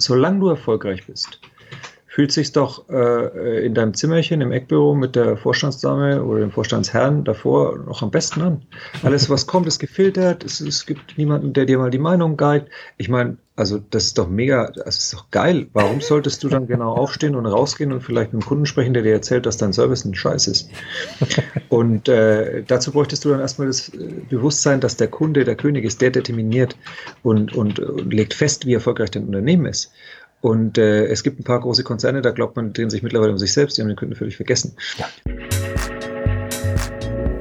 solange du erfolgreich bist, fühlt sich doch äh, in deinem Zimmerchen im Eckbüro mit der Vorstandsdame oder dem Vorstandsherrn davor noch am besten an. Alles, was kommt, ist gefiltert. Es, es gibt niemanden, der dir mal die Meinung geigt. Ich meine, also das ist doch mega, das ist doch geil. Warum solltest du dann genau aufstehen und rausgehen und vielleicht mit einem Kunden sprechen, der dir erzählt, dass dein Service ein Scheiß ist? Und äh, dazu bräuchtest du dann erstmal das äh, Bewusstsein, dass der Kunde der König ist, der determiniert und, und, und legt fest, wie erfolgreich dein Unternehmen ist. Und äh, es gibt ein paar große Konzerne, da glaubt man, drehen sich mittlerweile um sich selbst, die haben den Kunden völlig vergessen. Ja.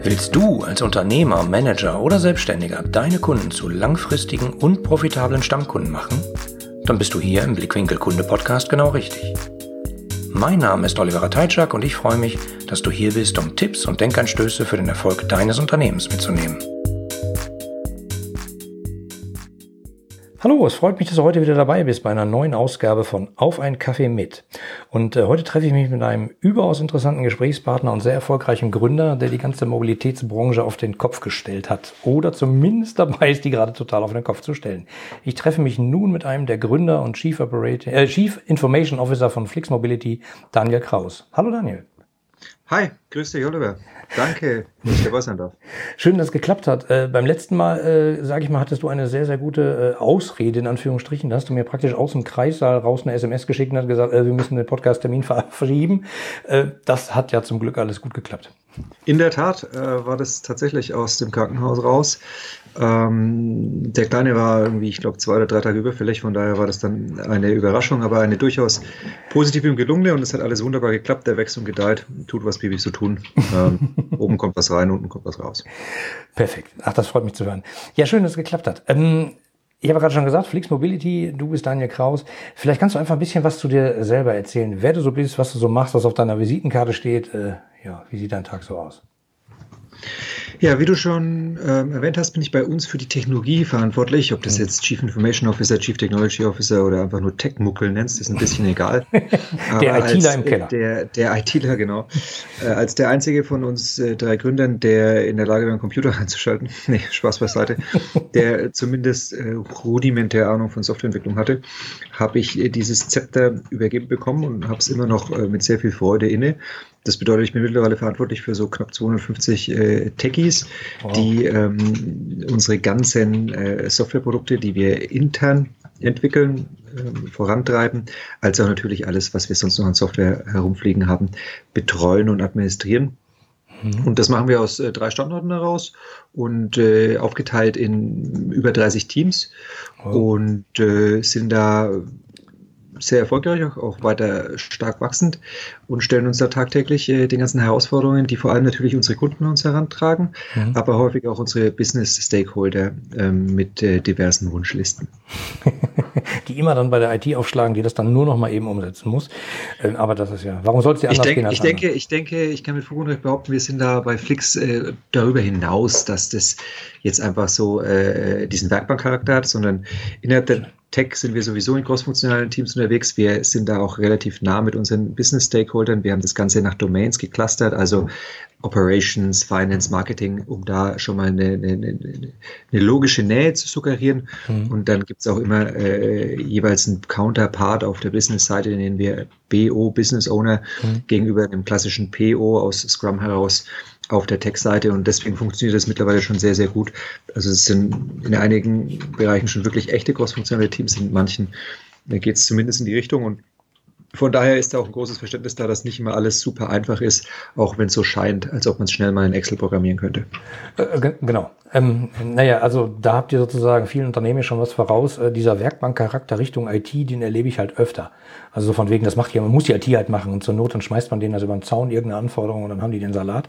Willst du als Unternehmer, Manager oder Selbstständiger deine Kunden zu langfristigen und profitablen Stammkunden machen? Dann bist du hier im Blickwinkel Kunde Podcast genau richtig. Mein Name ist Oliver Teitschak und ich freue mich, dass du hier bist, um Tipps und Denkanstöße für den Erfolg deines Unternehmens mitzunehmen. Hallo, es freut mich, dass du heute wieder dabei bist bei einer neuen Ausgabe von Auf ein Kaffee mit. Und äh, heute treffe ich mich mit einem überaus interessanten Gesprächspartner und sehr erfolgreichen Gründer, der die ganze Mobilitätsbranche auf den Kopf gestellt hat. Oder zumindest dabei ist, die gerade total auf den Kopf zu stellen. Ich treffe mich nun mit einem der Gründer und Chief, Operating, äh, Chief Information Officer von Flix Mobility, Daniel Kraus. Hallo Daniel. Hi, grüß dich Oliver. Danke, dass ich dabei sein darf. Schön, dass es geklappt hat. Äh, beim letzten Mal, äh, sage ich mal, hattest du eine sehr, sehr gute äh, Ausrede, in Anführungsstrichen. Da hast du mir praktisch aus dem Kreissaal raus eine SMS geschickt und hast gesagt, äh, wir müssen den Podcast-Termin ver verschieben. Äh, das hat ja zum Glück alles gut geklappt. In der Tat äh, war das tatsächlich aus dem Krankenhaus raus. Ähm, der Kleine war irgendwie, ich glaube, zwei oder drei Tage überfällig, von daher war das dann eine Überraschung, aber eine durchaus positive und gelungene und es hat alles wunderbar geklappt. Der wächst und gedeiht, tut, was Babys so tun. Ähm, oben kommt was rein, unten kommt was raus. Perfekt. Ach, das freut mich zu hören. Ja, schön, dass es geklappt hat. Ähm, ich habe gerade schon gesagt, Flix Mobility, du bist Daniel Kraus. Vielleicht kannst du einfach ein bisschen was zu dir selber erzählen, wer du so bist, was du so machst, was auf deiner Visitenkarte steht. Äh, ja, wie sieht dein Tag so aus? Ja, wie du schon ähm, erwähnt hast, bin ich bei uns für die Technologie verantwortlich. Ob das mhm. jetzt Chief Information Officer, Chief Technology Officer oder einfach nur Tech-Muckel nennst, ist ein bisschen egal. der ITler im Keller. Der, der ITler, genau. Äh, als der einzige von uns äh, drei Gründern, der in der Lage war, einen Computer einzuschalten, nee, Spaß beiseite, der zumindest äh, rudimentär Ahnung von Softwareentwicklung hatte, habe ich äh, dieses Zepter übergeben bekommen und habe es immer noch äh, mit sehr viel Freude inne. Das bedeutet, ich bin mittlerweile verantwortlich für so knapp 250 äh, Techies, wow. die ähm, unsere ganzen äh, Softwareprodukte, die wir intern entwickeln, äh, vorantreiben, als auch natürlich alles, was wir sonst noch an Software herumfliegen haben, betreuen und administrieren. Mhm. Und das machen wir aus äh, drei Standorten heraus und äh, aufgeteilt in über 30 Teams wow. und äh, sind da sehr erfolgreich, auch weiter stark wachsend und stellen uns da tagtäglich äh, den ganzen Herausforderungen, die vor allem natürlich unsere Kunden uns herantragen, mhm. aber häufig auch unsere Business-Stakeholder ähm, mit äh, diversen Wunschlisten. die immer dann bei der IT aufschlagen, die das dann nur noch mal eben umsetzen muss. Ähm, aber das ist ja, warum soll es dir anders ich denk, gehen? ich denke, ich denke, ich kann mit Fug und Recht behaupten, wir sind da bei Flix äh, darüber hinaus, dass das jetzt einfach so äh, diesen Werkbankcharakter hat, sondern innerhalb der Tech sind wir sowieso in crossfunktionalen Teams unterwegs. Wir sind da auch relativ nah mit unseren Business-Stakeholdern. Wir haben das Ganze nach Domains geclustert, also Operations, Finance, Marketing, um da schon mal eine, eine, eine, eine logische Nähe zu suggerieren. Mhm. Und dann gibt es auch immer äh, jeweils einen Counterpart auf der Business-Seite, den wir BO, Business Owner, mhm. gegenüber einem klassischen PO aus Scrum heraus auf der Tech-Seite und deswegen funktioniert das mittlerweile schon sehr, sehr gut. Also es sind in einigen Bereichen schon wirklich echte crossfunktionale Teams, in manchen geht es zumindest in die Richtung und von daher ist da auch ein großes Verständnis da, dass nicht immer alles super einfach ist, auch wenn es so scheint, als ob man schnell mal in Excel programmieren könnte. Äh, genau. Ähm, naja, also da habt ihr sozusagen vielen Unternehmen schon was voraus. Äh, dieser Werkbankcharakter Richtung IT, den erlebe ich halt öfter. Also so von wegen, das macht ja, man muss die IT halt machen und zur Not dann schmeißt man denen also über den Zaun irgendeine Anforderung und dann haben die den Salat.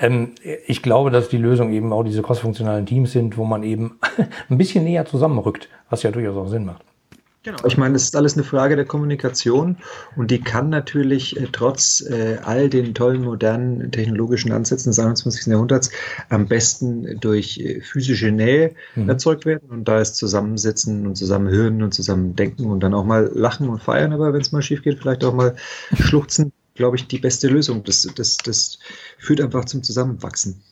Ähm, ich glaube, dass die Lösung eben auch diese crossfunktionalen Teams sind, wo man eben ein bisschen näher zusammenrückt, was ja durchaus auch Sinn macht. Genau. Ich meine, es ist alles eine Frage der Kommunikation und die kann natürlich äh, trotz äh, all den tollen modernen technologischen Ansätzen des 21. Jahrhunderts am besten durch äh, physische Nähe mhm. erzeugt werden und da ist Zusammensitzen und zusammenhören und zusammendenken und dann auch mal lachen und feiern, aber wenn es mal schief geht, vielleicht auch mal schluchzen glaube ich, die beste Lösung. Das, das, das führt einfach zum Zusammenwachsen.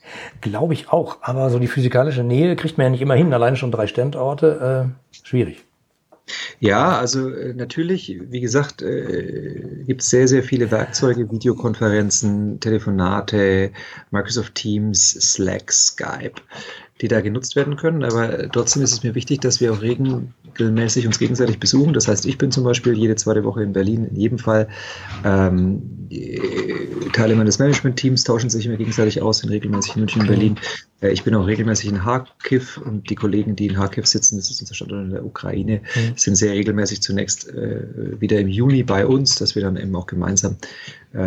Glaube ich auch. Aber so die physikalische Nähe kriegt man ja nicht immer hin. Alleine schon drei Standorte, äh, schwierig. Ja, also äh, natürlich, wie gesagt, äh, gibt es sehr, sehr viele Werkzeuge, Videokonferenzen, Telefonate, Microsoft Teams, Slack, Skype, die da genutzt werden können. Aber trotzdem ist es mir wichtig, dass wir auch regelmäßig uns gegenseitig besuchen. Das heißt, ich bin zum Beispiel jede zweite Woche in Berlin, in jedem Fall. Ähm, Teile meines Management-Teams tauschen sich immer gegenseitig aus, sind regelmäßig in München und Berlin. Äh, ich bin auch regelmäßig in Kharkiv und die Kollegen, die in Kharkiv sitzen, das ist unser Standort in der Ukraine, mhm. sind sehr regelmäßig zunächst äh, wieder im Juni bei uns, dass wir dann eben auch gemeinsam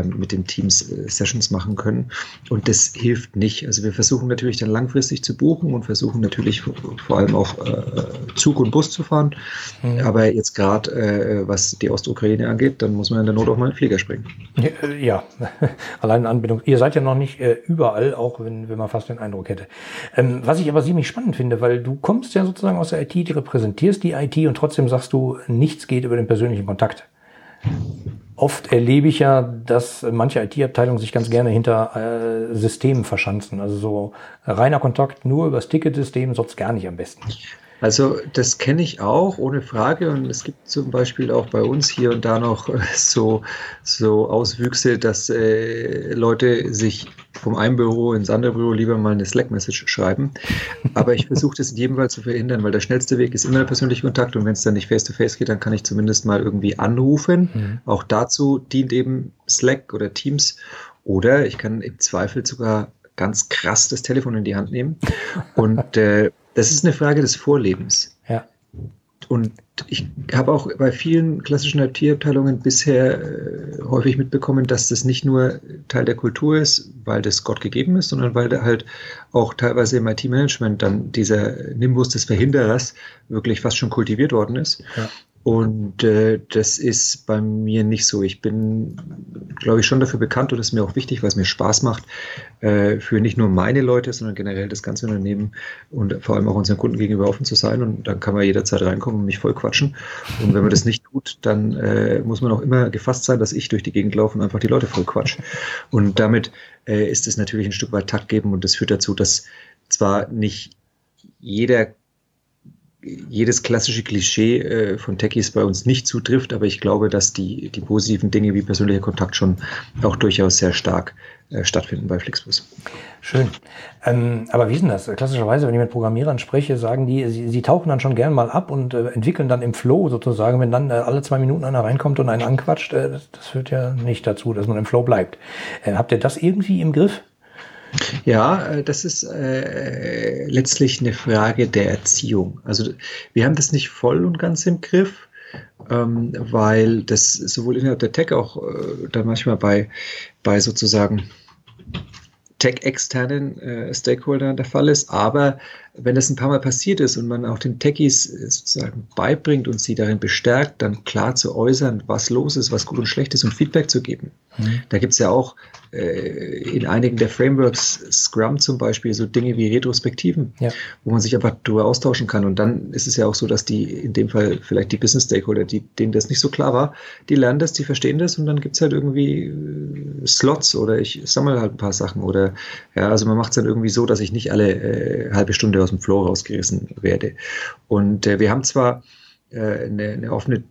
mit den Teams äh, Sessions machen können. Und das hilft nicht. Also wir versuchen natürlich dann langfristig zu buchen und versuchen natürlich vor allem auch Zug und Bus zu fahren. Mhm. Aber jetzt gerade, was die Ostukraine angeht, dann muss man in der Not auch mal in den Flieger springen. Ja, allein Anbindung. Ihr seid ja noch nicht überall, auch wenn, wenn man fast den Eindruck hätte. Ähm, was ich aber ziemlich spannend finde, weil du kommst ja sozusagen aus der IT, du repräsentierst die IT und trotzdem sagst du, nichts geht über den persönlichen Kontakt. Oft erlebe ich ja, dass manche IT-Abteilungen sich ganz gerne hinter äh, Systemen verschanzen. Also so reiner Kontakt nur übers Ticketsystem, sonst gar nicht am besten. Also das kenne ich auch, ohne Frage. Und es gibt zum Beispiel auch bei uns hier und da noch so, so Auswüchse, dass äh, Leute sich vom einen Büro ins andere Büro lieber mal eine Slack-Message schreiben. Aber ich versuche das in jedem Fall zu verhindern, weil der schnellste Weg ist immer der persönliche Kontakt. Und wenn es dann nicht face-to-face -face geht, dann kann ich zumindest mal irgendwie anrufen. Mhm. Auch dazu dient eben Slack oder Teams. Oder ich kann im Zweifel sogar ganz krass das Telefon in die Hand nehmen und äh, das ist eine Frage des Vorlebens. Ja. Und ich habe auch bei vielen klassischen IT-Abteilungen bisher äh, häufig mitbekommen, dass das nicht nur Teil der Kultur ist, weil das Gott gegeben ist, sondern weil da halt auch teilweise im IT-Management dann dieser Nimbus des Verhinderers wirklich fast schon kultiviert worden ist. Ja. Und äh, das ist bei mir nicht so. Ich bin, glaube ich, schon dafür bekannt und das ist mir auch wichtig, weil es mir Spaß macht, äh, für nicht nur meine Leute, sondern generell das ganze Unternehmen und vor allem auch unseren Kunden gegenüber offen zu sein. Und dann kann man jederzeit reinkommen und mich voll quatschen. Und wenn man das nicht tut, dann äh, muss man auch immer gefasst sein, dass ich durch die Gegend laufe und einfach die Leute voll quatsch. Und damit äh, ist es natürlich ein Stück weit Takt geben und das führt dazu, dass zwar nicht jeder jedes klassische Klischee äh, von Techies bei uns nicht zutrifft, aber ich glaube, dass die, die positiven Dinge wie persönlicher Kontakt schon auch durchaus sehr stark äh, stattfinden bei Flixbus. Schön. Ähm, aber wie ist denn das? Klassischerweise, wenn ich mit Programmierern spreche, sagen die, sie, sie tauchen dann schon gern mal ab und äh, entwickeln dann im Flow sozusagen, wenn dann äh, alle zwei Minuten einer reinkommt und einen anquatscht, äh, das, das, führt ja nicht dazu, dass man im Flow bleibt. Äh, habt ihr das irgendwie im Griff? Ja, äh, das ist äh, letztlich eine Frage der Erziehung. Also wir haben das nicht voll und ganz im Griff, ähm, weil das sowohl innerhalb der Tech auch äh, dann manchmal bei, bei sozusagen tech-externen äh, Stakeholdern der Fall ist. Aber wenn das ein paar Mal passiert ist und man auch den Techies sozusagen beibringt und sie darin bestärkt, dann klar zu äußern, was los ist, was gut und schlecht ist und Feedback zu geben. Mhm. Da gibt es ja auch äh, in einigen der Frameworks, Scrum zum Beispiel, so Dinge wie Retrospektiven, ja. wo man sich einfach darüber austauschen kann. Und dann ist es ja auch so, dass die, in dem Fall vielleicht die Business Stakeholder, die, denen das nicht so klar war, die lernen das, die verstehen das und dann gibt es halt irgendwie äh, Slots oder ich sammle halt ein paar Sachen oder ja, also man macht es dann irgendwie so, dass ich nicht alle äh, halbe Stunde aus dem Flow rausgerissen werde. Und äh, wir haben zwar äh, eine, eine offene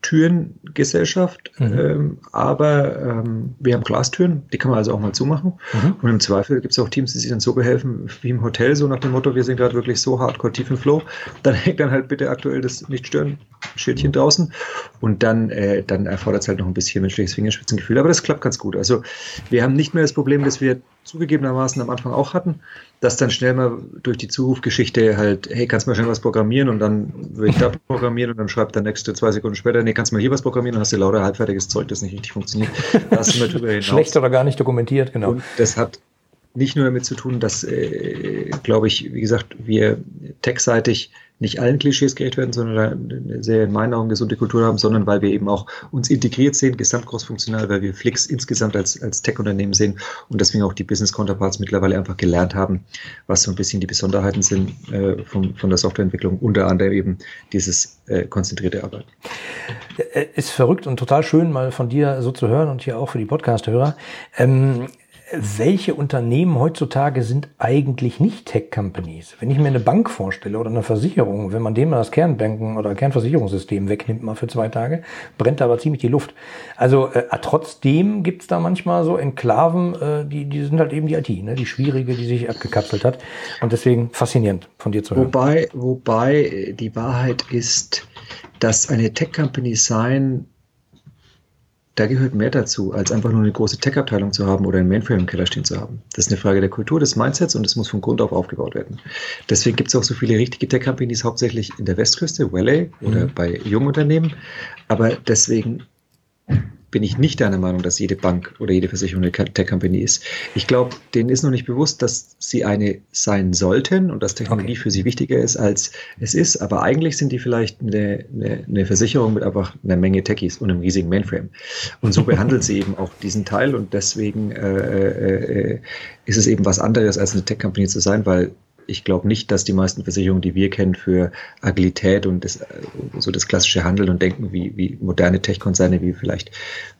Türengesellschaft, mhm. ähm, aber ähm, wir haben Glastüren, die kann man also auch mal zumachen. Mhm. Und im Zweifel gibt es auch Teams, die sich dann so behelfen wie im Hotel, so nach dem Motto, wir sind gerade wirklich so hardcore tief im Flow. Dann hängt dann halt bitte aktuell das Nicht-Stören-Schildchen draußen und dann, äh, dann erfordert es halt noch ein bisschen menschliches Fingerspitzengefühl. Aber das klappt ganz gut. Also wir haben nicht mehr das Problem, dass wir zugegebenermaßen am Anfang auch hatten, dass dann schnell mal durch die Zurufgeschichte halt, hey, kannst du mal schnell was programmieren und dann will ich da programmieren und dann schreibt der nächste zwei Sekunden später, nee, kannst du mal hier was programmieren und hast du lauter halbfertiges Zeug, das nicht richtig funktioniert. Da hast du mal drüber hinaus. Schlecht oder gar nicht dokumentiert, genau. Und das hat nicht nur damit zu tun, dass, äh, glaube ich, wie gesagt, wir techseitig nicht allen Klischees gerecht werden, sondern eine sehr in meinen Augen gesunde Kultur haben, sondern weil wir eben auch uns integriert sehen, gesamtgroßfunktional, weil wir Flix insgesamt als, als Tech-Unternehmen sehen und deswegen auch die Business Counterparts mittlerweile einfach gelernt haben, was so ein bisschen die Besonderheiten sind äh, von, von der Softwareentwicklung, unter anderem eben dieses äh, konzentrierte Arbeiten. Ist verrückt und total schön, mal von dir so zu hören und hier auch für die Podcast-Hörer. Ähm, welche Unternehmen heutzutage sind eigentlich nicht Tech-Companies? Wenn ich mir eine Bank vorstelle oder eine Versicherung, wenn man dem mal das Kernbanken- oder Kernversicherungssystem wegnimmt mal für zwei Tage, brennt da aber ziemlich die Luft. Also äh, trotzdem gibt's da manchmal so Enklaven, äh, die, die sind halt eben die IT, ne? die schwierige, die sich abgekapselt hat. Und deswegen faszinierend von dir zu hören. Wobei, wobei die Wahrheit ist, dass eine Tech-Company sein da gehört mehr dazu, als einfach nur eine große Tech-Abteilung zu haben oder ein Mainframe im Keller stehen zu haben. Das ist eine Frage der Kultur, des Mindsets und es muss von Grund auf aufgebaut werden. Deswegen gibt es auch so viele richtige Tech-Companies, hauptsächlich in der Westküste, Valley oder mhm. bei jungen Unternehmen. Aber deswegen bin ich nicht deiner Meinung, dass jede Bank oder jede Versicherung eine Tech-Company ist. Ich glaube, denen ist noch nicht bewusst, dass sie eine sein sollten und dass Technologie okay. für sie wichtiger ist, als es ist. Aber eigentlich sind die vielleicht eine, eine, eine Versicherung mit einfach einer Menge Techies und einem riesigen Mainframe. Und so behandelt sie eben auch diesen Teil und deswegen äh, äh, äh, ist es eben was anderes, als eine Tech-Company zu sein, weil ich glaube nicht, dass die meisten Versicherungen, die wir kennen, für Agilität und das, so das klassische Handeln und Denken wie, wie moderne Tech-Konzerne, wie vielleicht,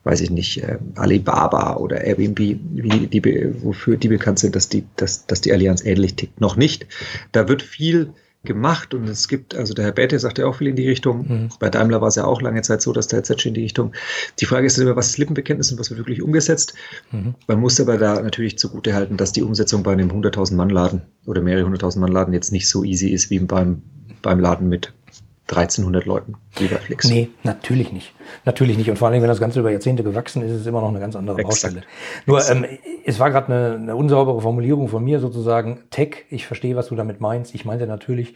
weiß ich nicht, äh, Alibaba oder Airbnb, wie die, wofür die bekannt sind, dass die, dass, dass die Allianz ähnlich tickt. Noch nicht. Da wird viel gemacht und es gibt, also der Herr Bäte sagt ja auch viel in die Richtung. Mhm. Bei Daimler war es ja auch lange Zeit so, dass der ZC in die Richtung. Die Frage ist immer, was ist Lippenbekenntnis und was wird wirklich umgesetzt? Mhm. Man muss aber da natürlich zugute halten, dass die Umsetzung bei einem 100.000 Mann Laden oder mehrere 100.000 Mann Laden jetzt nicht so easy ist wie beim, beim Laden mit 1300 Leuten, lieber Flix. Nee, natürlich nicht. Natürlich nicht. Und vor allem, wenn das Ganze über Jahrzehnte gewachsen ist, ist es immer noch eine ganz andere Exakt. Baustelle. Nur, ähm, es war gerade eine, eine unsaubere Formulierung von mir sozusagen. Tech, ich verstehe, was du damit meinst. Ich meinte natürlich,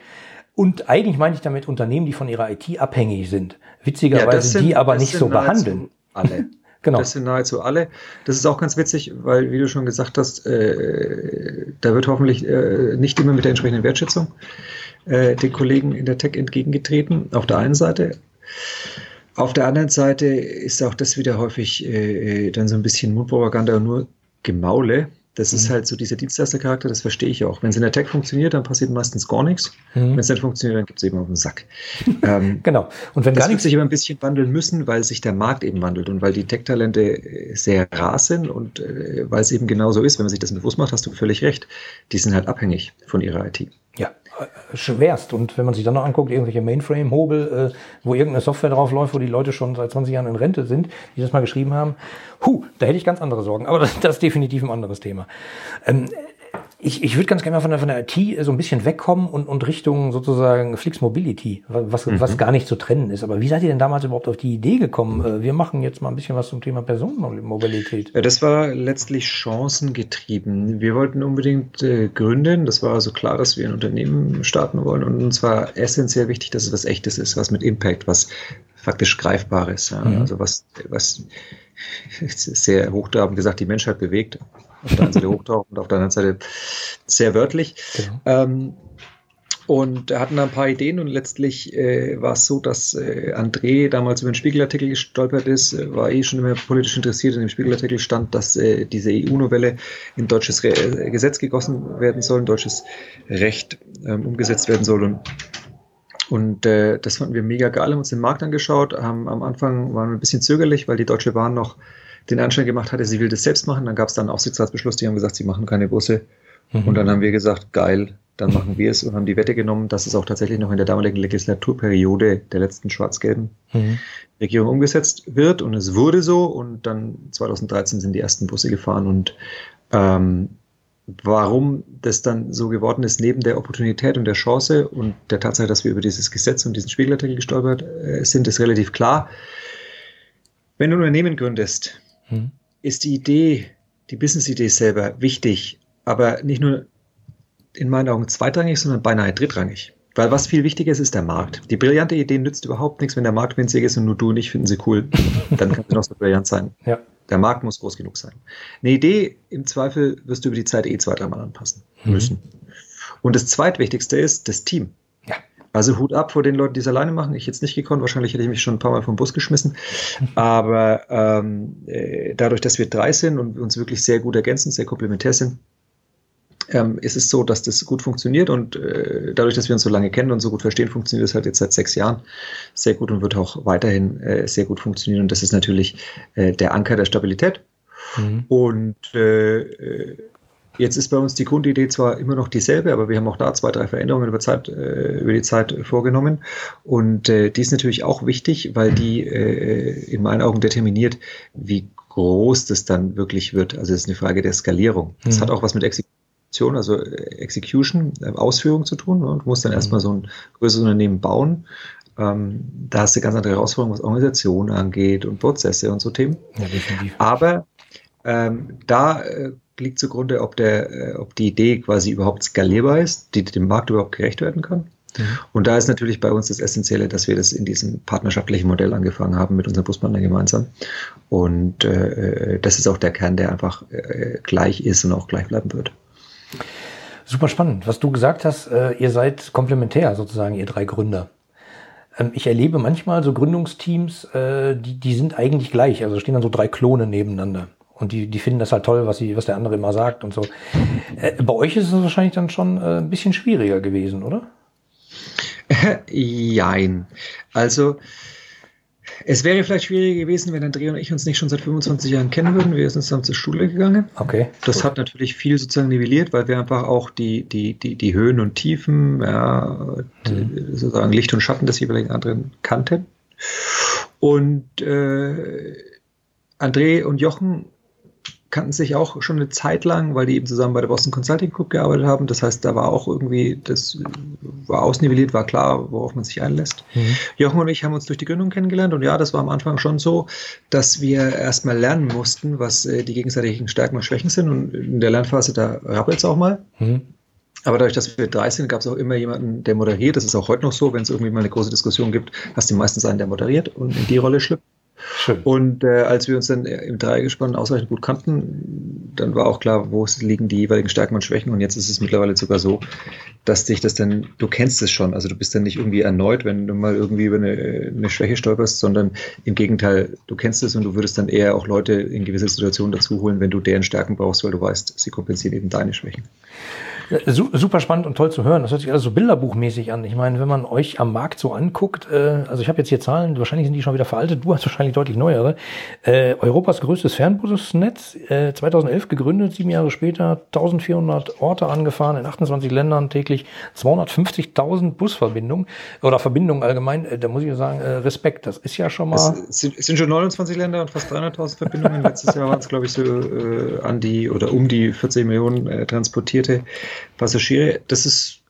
und eigentlich meine ich damit Unternehmen, die von ihrer IT abhängig sind. Witzigerweise, ja, sind, die aber nicht so behandeln. Alle. Genau. Das sind nahezu alle. Das ist auch ganz witzig, weil, wie du schon gesagt hast, äh, da wird hoffentlich äh, nicht immer mit der entsprechenden Wertschätzung äh, den Kollegen in der Tech entgegengetreten, auf der einen Seite. Auf der anderen Seite ist auch das wieder häufig äh, dann so ein bisschen Mundpropaganda und nur Gemaule. Das mhm. ist halt so dieser Dienstleistercharakter, das verstehe ich auch. Wenn es in der Tech funktioniert, dann passiert meistens gar nichts. Mhm. Wenn es nicht funktioniert, dann gibt es eben auf den Sack. ähm, genau. Und wenn das gar wird sich aber ein bisschen wandeln müssen, weil sich der Markt eben wandelt und weil die Tech-Talente äh, sehr rar sind und äh, weil es eben genauso ist, wenn man sich das bewusst macht, hast du völlig recht. Die sind halt abhängig von ihrer IT. Ja, schwerst. Und wenn man sich dann noch anguckt, irgendwelche Mainframe-Hobel, äh, wo irgendeine Software drauf läuft, wo die Leute schon seit 20 Jahren in Rente sind, die das mal geschrieben haben, hu, da hätte ich ganz andere Sorgen. Aber das, das ist definitiv ein anderes Thema. Ähm, ich, ich würde ganz gerne mal von der, von der IT so ein bisschen wegkommen und, und Richtung sozusagen Flix Mobility, was, mhm. was gar nicht zu trennen ist. Aber wie seid ihr denn damals überhaupt auf die Idee gekommen? Äh, wir machen jetzt mal ein bisschen was zum Thema Personenmobilität. Ja, das war letztlich chancengetrieben. Wir wollten unbedingt äh, gründen. Das war also klar, dass wir ein Unternehmen starten wollen. Und uns war essentiell wichtig, dass es was Echtes ist, was mit Impact, was faktisch Greifbares. Ja? Mhm. Also was, was sehr hochtrabend gesagt, die Menschheit bewegt auf der einen Seite hochtauchen und auf der anderen Seite sehr wörtlich. Genau. Ähm, und er hatten da ein paar Ideen und letztlich äh, war es so, dass äh, André damals über den Spiegelartikel gestolpert ist, äh, war eh schon immer politisch interessiert. In dem Spiegelartikel stand, dass äh, diese EU-Novelle in deutsches Re äh, Gesetz gegossen werden soll, in deutsches Recht ähm, umgesetzt werden soll. Und, und das fanden wir mega geil, haben uns den Markt angeschaut. Haben, am Anfang waren wir ein bisschen zögerlich, weil die Deutsche Bahn noch den Anschein gemacht hatte, sie will das selbst machen. Dann gab es dann einen Aufsichtsratsbeschluss, die haben gesagt, sie machen keine Busse. Mhm. Und dann haben wir gesagt, geil, dann machen wir es und haben die Wette genommen, dass es auch tatsächlich noch in der damaligen Legislaturperiode der letzten schwarz-gelben mhm. Regierung umgesetzt wird. Und es wurde so. Und dann 2013 sind die ersten Busse gefahren. Und ähm, warum das dann so geworden ist, neben der Opportunität und der Chance und der Tatsache, dass wir über dieses Gesetz und diesen Spiegelartikel gestolpert äh, sind, ist relativ klar. Wenn du ein Unternehmen gründest, hm. ist die Idee, die Business-Idee selber wichtig, aber nicht nur in meinen Augen zweitrangig, sondern beinahe drittrangig. Weil was viel wichtiger ist, ist der Markt. Die brillante Idee nützt überhaupt nichts, wenn der Markt winzig ist und nur du und ich finden sie cool. Dann kann sie noch so brillant sein. Ja. Der Markt muss groß genug sein. Eine Idee, im Zweifel wirst du über die Zeit eh zwei, dreimal anpassen mhm. müssen. Und das zweitwichtigste ist das Team. Also Hut ab vor den Leuten, die es alleine machen. Ich jetzt nicht gekonnt. Wahrscheinlich hätte ich mich schon ein paar Mal vom Bus geschmissen. Aber ähm, äh, dadurch, dass wir drei sind und uns wirklich sehr gut ergänzen, sehr komplementär sind, ähm, ist es so, dass das gut funktioniert. Und äh, dadurch, dass wir uns so lange kennen und so gut verstehen, funktioniert es halt jetzt seit sechs Jahren sehr gut und wird auch weiterhin äh, sehr gut funktionieren. Und das ist natürlich äh, der Anker der Stabilität. Mhm. Und äh, Jetzt ist bei uns die Grundidee zwar immer noch dieselbe, aber wir haben auch da zwei, drei Veränderungen über, Zeit, äh, über die Zeit vorgenommen. Und äh, die ist natürlich auch wichtig, weil die äh, in meinen Augen determiniert, wie groß das dann wirklich wird. Also es ist eine Frage der Skalierung. Das mhm. hat auch was mit Exekution, also äh, Execution, äh, Ausführung zu tun. Ne? Du musst dann mhm. erstmal so ein größeres Unternehmen bauen. Ähm, da hast du ganz andere Herausforderungen, was Organisation angeht und Prozesse und so Themen. Ja, definitiv. Aber ähm, da äh, liegt zugrunde, ob, der, äh, ob die Idee quasi überhaupt skalierbar ist, die dem Markt überhaupt gerecht werden kann. Mhm. Und da ist natürlich bei uns das Essentielle, dass wir das in diesem partnerschaftlichen Modell angefangen haben mit unserem Buspartner gemeinsam. Und äh, das ist auch der Kern, der einfach äh, gleich ist und auch gleich bleiben wird. Super spannend. Was du gesagt hast, äh, ihr seid komplementär sozusagen, ihr drei Gründer. Ähm, ich erlebe manchmal so Gründungsteams, äh, die, die sind eigentlich gleich. Also stehen dann so drei Klone nebeneinander. Und die, die finden das halt toll, was, sie, was der andere immer sagt und so. Äh, bei euch ist es wahrscheinlich dann schon äh, ein bisschen schwieriger gewesen, oder? Jein. Also, es wäre vielleicht schwieriger gewesen, wenn Andrea und ich uns nicht schon seit 25 Jahren kennen würden. Wir sind zusammen zur Schule gegangen. Okay. Das gut. hat natürlich viel sozusagen nivelliert, weil wir einfach auch die, die, die, die Höhen und Tiefen, ja, mhm. sozusagen Licht und Schatten des jeweiligen anderen kannten. Und äh, André und Jochen kannten sich auch schon eine Zeit lang, weil die eben zusammen bei der Boston Consulting Group gearbeitet haben. Das heißt, da war auch irgendwie, das war ausnivelliert, war klar, worauf man sich einlässt. Mhm. Jochen und ich haben uns durch die Gründung kennengelernt und ja, das war am Anfang schon so, dass wir erstmal lernen mussten, was äh, die gegenseitigen Stärken und Schwächen sind und in der Lernphase, da rappelt es auch mal. Mhm. Aber dadurch, dass wir drei sind, gab es auch immer jemanden, der moderiert. Das ist auch heute noch so, wenn es irgendwie mal eine große Diskussion gibt, hast du meistens einen, der moderiert und in die Rolle schlüpft. Schön. Und äh, als wir uns dann im Dreigespann ausreichend gut kannten, dann war auch klar, wo liegen die jeweiligen Stärken und Schwächen. Und jetzt ist es mittlerweile sogar so, dass dich das dann, du kennst es schon. Also du bist dann nicht irgendwie erneut, wenn du mal irgendwie über eine, eine Schwäche stolperst, sondern im Gegenteil, du kennst es und du würdest dann eher auch Leute in gewisse Situationen dazu holen, wenn du deren Stärken brauchst, weil du weißt, sie kompensieren eben deine Schwächen. Super spannend und toll zu hören. Das hört sich alles so bilderbuchmäßig an. Ich meine, wenn man euch am Markt so anguckt, äh, also ich habe jetzt hier Zahlen, wahrscheinlich sind die schon wieder veraltet, du hast wahrscheinlich deutlich neuere. Äh, Europas größtes Fernbusnetz, äh, 2011 gegründet, sieben Jahre später, 1400 Orte angefahren, in 28 Ländern täglich 250.000 Busverbindungen oder Verbindungen allgemein. Äh, da muss ich sagen, äh, Respekt, das ist ja schon mal... Es sind, es sind schon 29 Länder und fast 300.000 Verbindungen. Letztes Jahr waren es, glaube ich, so äh, an die oder um die 14 Millionen äh, transportierte Passagiere, das ist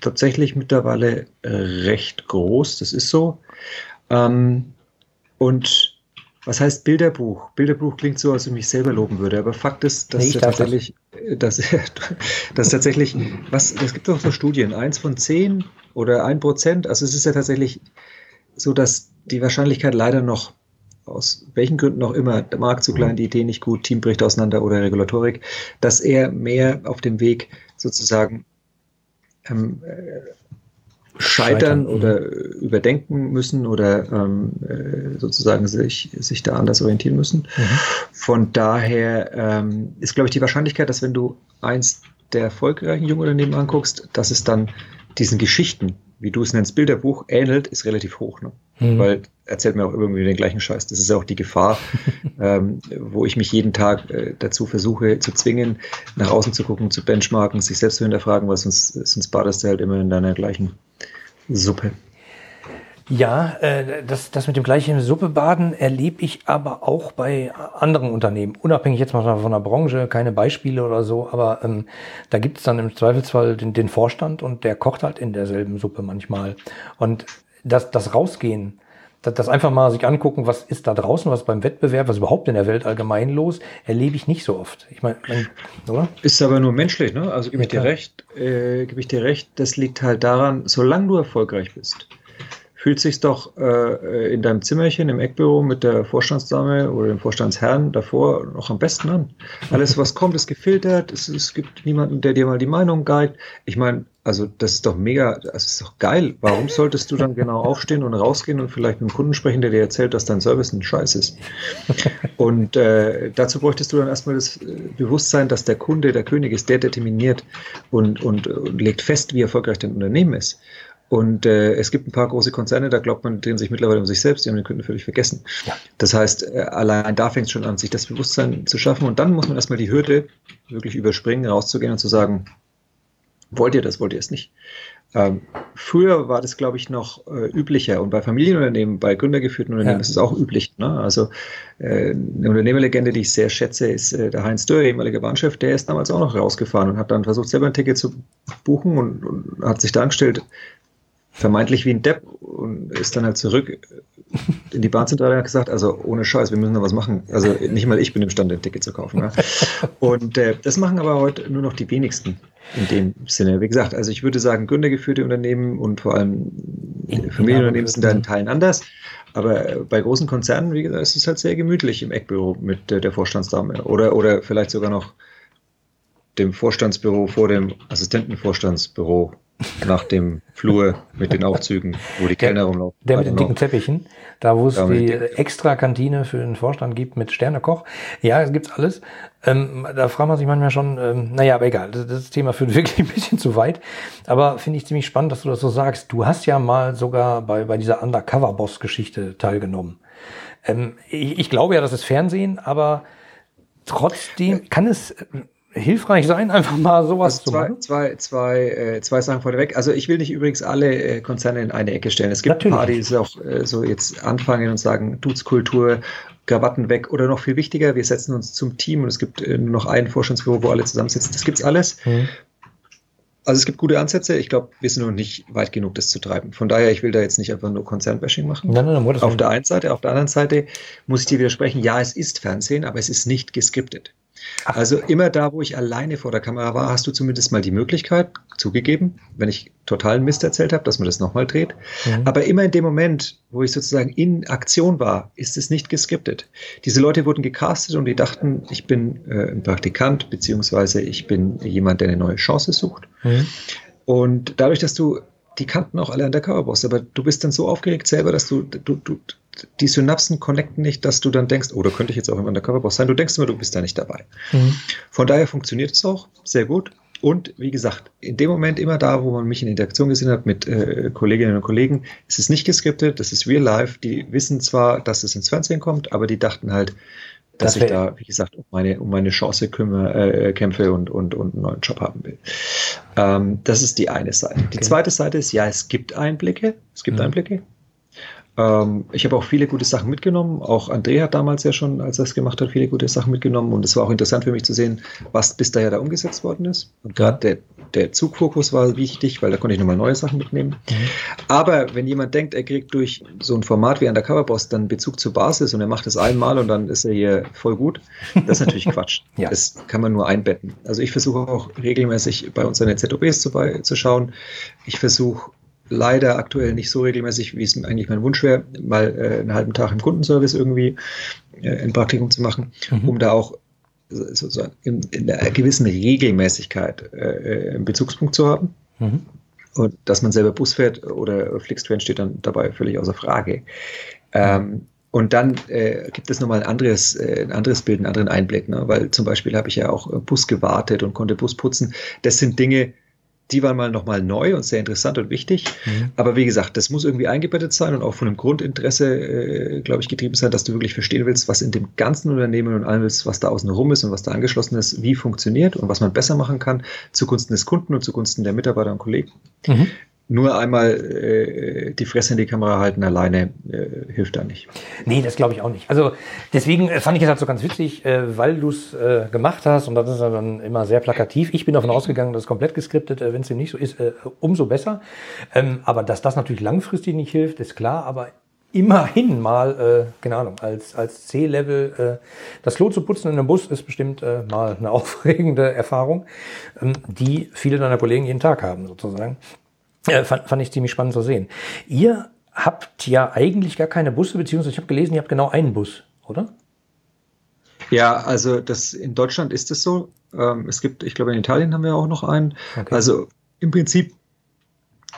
tatsächlich mittlerweile äh, recht groß, das ist so. Ähm, und was heißt Bilderbuch? Bilderbuch klingt so, als ob ich mich selber loben würde, aber Fakt ist, dass nee, tatsächlich, das. dass, dass tatsächlich, was, es gibt doch so Studien, eins von zehn oder ein Prozent, also es ist ja tatsächlich so, dass die Wahrscheinlichkeit leider noch aus welchen Gründen auch immer, der Markt zu klein, die Idee nicht gut, Team bricht auseinander oder Regulatorik, dass er mehr auf dem Weg sozusagen ähm, äh, scheitern, scheitern, oder mhm. überdenken müssen oder ähm, äh, sozusagen sich, sich da anders orientieren müssen. Mhm. Von daher ähm, ist, glaube ich, die Wahrscheinlichkeit, dass wenn du eins der erfolgreichen jungen Unternehmen anguckst, dass es dann diesen Geschichten, wie du es nennst, Bilderbuch ähnelt, ist relativ hoch. Ne? Mhm. Weil erzählt mir auch irgendwie den gleichen Scheiß. Das ist ja auch die Gefahr, ähm, wo ich mich jeden Tag äh, dazu versuche zu zwingen, nach außen zu gucken, zu benchmarken, sich selbst zu hinterfragen, weil sonst, sonst badest du halt immer in deiner gleichen Suppe. Ja, äh, das, das mit dem gleichen Suppe baden erlebe ich aber auch bei anderen Unternehmen. Unabhängig jetzt mal von der Branche, keine Beispiele oder so, aber ähm, da gibt es dann im Zweifelsfall den, den Vorstand und der kocht halt in derselben Suppe manchmal. Und das, das Rausgehen, das, das einfach mal sich angucken, was ist da draußen, was beim Wettbewerb, was überhaupt in der Welt allgemein los, erlebe ich nicht so oft. Ich meine, oder? Ist aber nur menschlich, ne? Also gebe ich dir recht, äh, gebe ich dir recht, das liegt halt daran, solange du erfolgreich bist, fühlt sich doch äh, in deinem Zimmerchen im Eckbüro mit der Vorstandsdame oder dem Vorstandsherrn davor noch am besten an. Alles, was kommt, ist gefiltert. Es, es gibt niemanden, der dir mal die Meinung geigt. Ich meine, also das ist doch mega, das ist doch geil. Warum solltest du dann genau aufstehen und rausgehen und vielleicht mit einem Kunden sprechen, der dir erzählt, dass dein Service ein Scheiß ist? Und äh, dazu bräuchtest du dann erstmal das äh, Bewusstsein, dass der Kunde der König ist, der determiniert und, und, und legt fest, wie erfolgreich dein Unternehmen ist. Und äh, es gibt ein paar große Konzerne, da glaubt man, drehen sich mittlerweile um sich selbst, die haben den Kunden völlig vergessen. Ja. Das heißt, äh, allein da fängt es schon an, sich das Bewusstsein zu schaffen. Und dann muss man erstmal die Hürde wirklich überspringen, rauszugehen und zu sagen, wollt ihr das, wollt ihr es nicht? Ähm, früher war das, glaube ich, noch äh, üblicher und bei Familienunternehmen, bei gründergeführten Unternehmen ja. ist es auch üblich. Ne? Also äh, eine Unternehmerlegende, die ich sehr schätze, ist äh, der Heinz Dörr, ehemaliger Bahnchef, der ist damals auch noch rausgefahren und hat dann versucht, selber ein Ticket zu buchen und, und hat sich da angestellt, vermeintlich wie ein Depp und ist dann halt zurück in die Bahnzentrale und hat gesagt, also ohne Scheiß, wir müssen da was machen. Also nicht mal ich bin imstande, ein Ticket zu kaufen. Ja. Und äh, das machen aber heute nur noch die wenigsten in dem Sinne. Wie gesagt, also ich würde sagen, gründergeführte Unternehmen und vor allem Familienunternehmen sind da in Teilen anders. Aber bei großen Konzernen, wie gesagt, ist es halt sehr gemütlich im Eckbüro mit der Vorstandsdame oder, oder vielleicht sogar noch dem Vorstandsbüro vor dem Assistentenvorstandsbüro nach dem Flur mit den Aufzügen, wo die Kellner rumlaufen. Der mit den dicken Teppichen, da wo es ja, die extra Kantine für den Vorstand gibt mit Sternekoch. Ja, es gibt's alles. Ähm, da fragt man sich manchmal schon, ähm, naja, aber egal, das, das Thema führt wirklich ein bisschen zu weit. Aber finde ich ziemlich spannend, dass du das so sagst. Du hast ja mal sogar bei, bei dieser Undercover-Boss-Geschichte teilgenommen. Ähm, ich, ich glaube ja, das ist Fernsehen, aber trotzdem kann es hilfreich sein, einfach mal sowas also zu machen? Zwei, zwei, äh, zwei Sachen vorneweg. Also ich will nicht übrigens alle äh, Konzerne in eine Ecke stellen. Es gibt Natürlich. ein paar, die auch äh, so jetzt anfangen und sagen, Dutzkultur, Krawatten weg oder noch viel wichtiger, wir setzen uns zum Team und es gibt äh, nur noch ein Vorstandsbüro, wo alle zusammensitzen. Das gibt's alles. Mhm. Also es gibt gute Ansätze. Ich glaube, wir sind noch nicht weit genug, das zu treiben. Von daher, ich will da jetzt nicht einfach nur Konzernbashing machen. Nein, nein, nein, auf der einen Seite, auf der anderen Seite muss ich dir widersprechen, ja, es ist Fernsehen, aber es ist nicht geskriptet. Also immer da, wo ich alleine vor der Kamera war, hast du zumindest mal die Möglichkeit, zugegeben, wenn ich totalen Mist erzählt habe, dass man das nochmal dreht. Mhm. Aber immer in dem Moment, wo ich sozusagen in Aktion war, ist es nicht geskriptet. Diese Leute wurden gecastet und die dachten, ich bin äh, ein Praktikant, beziehungsweise ich bin jemand, der eine neue Chance sucht. Mhm. Und dadurch, dass du die kannten auch alle Undercover-Boss, aber du bist dann so aufgeregt selber, dass du, du, du, die Synapsen connecten nicht, dass du dann denkst, oh, da könnte ich jetzt auch im Undercover-Boss sein. Du denkst immer, du bist da nicht dabei. Mhm. Von daher funktioniert es auch sehr gut. Und wie gesagt, in dem Moment immer da, wo man mich in Interaktion gesehen hat mit äh, Kolleginnen und Kollegen, es ist nicht geskriptet, das ist real life. Die wissen zwar, dass es ins Fernsehen kommt, aber die dachten halt, dass das ich da, wie gesagt, um meine, um meine Chance kümmere, äh, kämpfe und, und, und einen neuen Job haben will. Ähm, das ist die eine Seite. Die okay. zweite Seite ist, ja, es gibt Einblicke. Es gibt mhm. Einblicke. Ähm, ich habe auch viele gute Sachen mitgenommen. Auch André hat damals ja schon, als er es gemacht hat, viele gute Sachen mitgenommen. Und es war auch interessant für mich zu sehen, was bis daher da umgesetzt worden ist. Und gerade der, der Zugfokus war wichtig, weil da konnte ich nochmal neue Sachen mitnehmen. Mhm. Aber wenn jemand denkt, er kriegt durch so ein Format wie Undercover Boss dann Bezug zur Basis und er macht es einmal und dann ist er hier voll gut, das ist natürlich Quatsch. ja. Das kann man nur einbetten. Also ich versuche auch regelmäßig bei unseren ZOBs zu, zu schauen. Ich versuche leider aktuell nicht so regelmäßig, wie es eigentlich mein Wunsch wäre, mal äh, einen halben Tag im Kundenservice irgendwie äh, ein Praktikum zu machen, mhm. um da auch sozusagen in, in einer gewissen Regelmäßigkeit äh, einen Bezugspunkt zu haben. Mhm. Und dass man selber Bus fährt oder Flixtrain steht dann dabei völlig außer Frage. Ähm, und dann äh, gibt es nochmal ein anderes, äh, ein anderes Bild, einen anderen Einblick, ne? weil zum Beispiel habe ich ja auch Bus gewartet und konnte Bus putzen. Das sind Dinge, die waren mal nochmal neu und sehr interessant und wichtig. Mhm. Aber wie gesagt, das muss irgendwie eingebettet sein und auch von einem Grundinteresse, äh, glaube ich, getrieben sein, dass du wirklich verstehen willst, was in dem ganzen Unternehmen und allem ist, was da außen rum ist und was da angeschlossen ist, wie funktioniert und was man besser machen kann zugunsten des Kunden und zugunsten der Mitarbeiter und Kollegen. Mhm nur einmal äh, die Fresse in die Kamera halten alleine äh, hilft da nicht. Nee, das glaube ich auch nicht. Also deswegen äh, fand ich es halt so ganz witzig, äh, weil du es äh, gemacht hast und das ist dann immer sehr plakativ. Ich bin davon ausgegangen, dass es komplett geskriptet, äh, wenn es dem nicht so ist, äh, umso besser. Ähm, aber dass das natürlich langfristig nicht hilft, ist klar, aber immerhin mal, äh, keine Ahnung, als, als C-Level äh, das Klo zu putzen in einem Bus ist bestimmt äh, mal eine aufregende Erfahrung, ähm, die viele deiner Kollegen jeden Tag haben sozusagen. Äh, fand, fand ich ziemlich spannend zu sehen. Ihr habt ja eigentlich gar keine Busse, beziehungsweise ich habe gelesen, ihr habt genau einen Bus, oder? Ja, also das in Deutschland ist es so. Ähm, es gibt, ich glaube, in Italien haben wir auch noch einen. Okay. Also im Prinzip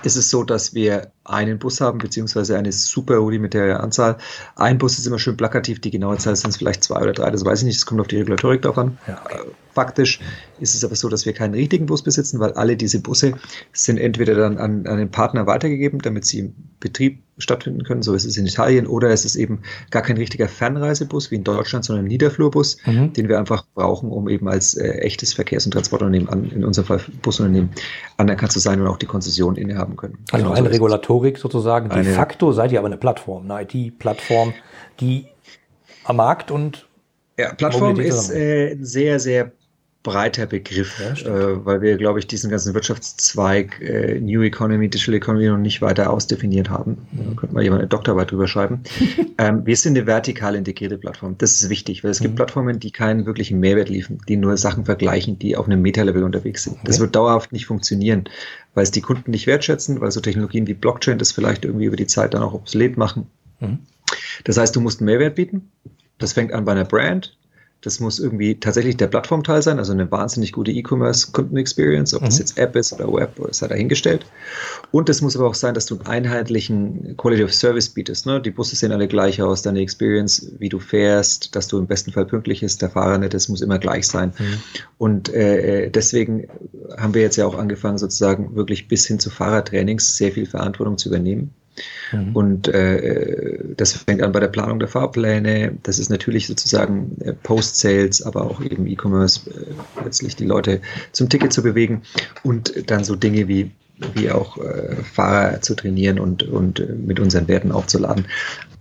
ist es so, dass wir einen Bus haben, beziehungsweise eine super rudimentäre Anzahl. Ein Bus ist immer schön plakativ, die genaue Zahl sind es vielleicht zwei oder drei, das weiß ich nicht, das kommt auf die Regulatorik drauf an. Ja, okay. Faktisch ist es aber so, dass wir keinen richtigen Bus besitzen, weil alle diese Busse sind entweder dann an, an den Partner weitergegeben, damit sie im Betrieb stattfinden können, so ist es in Italien, oder es ist eben gar kein richtiger Fernreisebus wie in Deutschland, sondern ein Niederflurbus, mhm. den wir einfach brauchen, um eben als äh, echtes Verkehrs- und Transportunternehmen, an, in unserem Fall Busunternehmen, anerkannt zu sein und auch die Konzession innehaben können. Also genau eine so Regulatorik sozusagen. De facto seid ihr aber eine Plattform, eine IT-Plattform, die am Markt und ja, Plattform ist äh, ein sehr, sehr breiter Begriff, ja, äh, weil wir, glaube ich, diesen ganzen Wirtschaftszweig äh, New Economy, Digital Economy noch nicht weiter ausdefiniert haben. Da mhm. könnte mal jemand eine Doktorarbeit drüber schreiben. ähm, wir sind eine vertikal integrierte Plattform. Das ist wichtig, weil es mhm. gibt Plattformen, die keinen wirklichen Mehrwert liefern, die nur Sachen vergleichen, die auf einem Meta-Level unterwegs sind. Okay. Das wird dauerhaft nicht funktionieren, weil es die Kunden nicht wertschätzen, weil so Technologien wie Blockchain das vielleicht irgendwie über die Zeit dann auch obsolet machen. Mhm. Das heißt, du musst einen Mehrwert bieten. Das fängt an bei einer Brand, das muss irgendwie tatsächlich der Plattformteil sein, also eine wahnsinnig gute E-Commerce-Kunden-Experience, ob mhm. das jetzt App ist oder Web, oder sei dahingestellt. Und es muss aber auch sein, dass du einen einheitlichen Quality of Service bietest. Ne? Die Busse sehen alle gleich aus, deine Experience, wie du fährst, dass du im besten Fall pünktlich ist, der Fahrer nicht, das muss immer gleich sein. Mhm. Und äh, deswegen haben wir jetzt ja auch angefangen, sozusagen wirklich bis hin zu Fahrertrainings sehr viel Verantwortung zu übernehmen. Mhm. Und äh, das fängt an bei der Planung der Fahrpläne. Das ist natürlich sozusagen äh, Post-Sales, aber auch eben E-Commerce, äh, letztlich die Leute zum Ticket zu bewegen und dann so Dinge wie wie auch äh, Fahrer zu trainieren und, und äh, mit unseren Werten aufzuladen.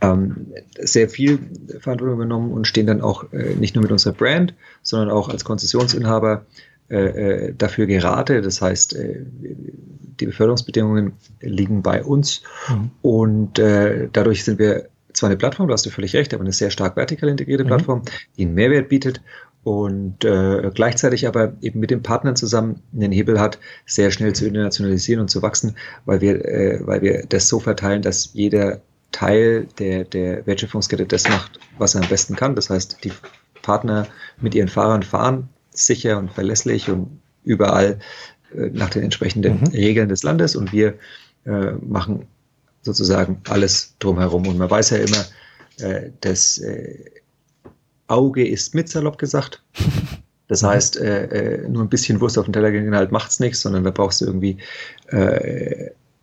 Ähm, sehr viel Verantwortung übernommen und stehen dann auch äh, nicht nur mit unserer Brand, sondern auch als Konzessionsinhaber äh, äh, dafür gerate. Das heißt, äh, die Beförderungsbedingungen liegen bei uns mhm. und äh, dadurch sind wir zwar eine Plattform, da hast du völlig recht, aber eine sehr stark vertikal integrierte mhm. Plattform, die einen Mehrwert bietet und äh, gleichzeitig aber eben mit den Partnern zusammen einen Hebel hat, sehr schnell zu internationalisieren und zu wachsen, weil wir, äh, weil wir das so verteilen, dass jeder Teil der, der Wertschöpfungskette das macht, was er am besten kann. Das heißt, die Partner mit ihren Fahrern fahren sicher und verlässlich und überall äh, nach den entsprechenden mhm. Regeln des Landes und wir äh, machen sozusagen alles drumherum. Und man weiß ja immer, äh, das äh, Auge ist mit, salopp gesagt. Das heißt, äh, nur ein bisschen Wurst auf den Teller halt macht's nichts, sondern da brauchst du irgendwie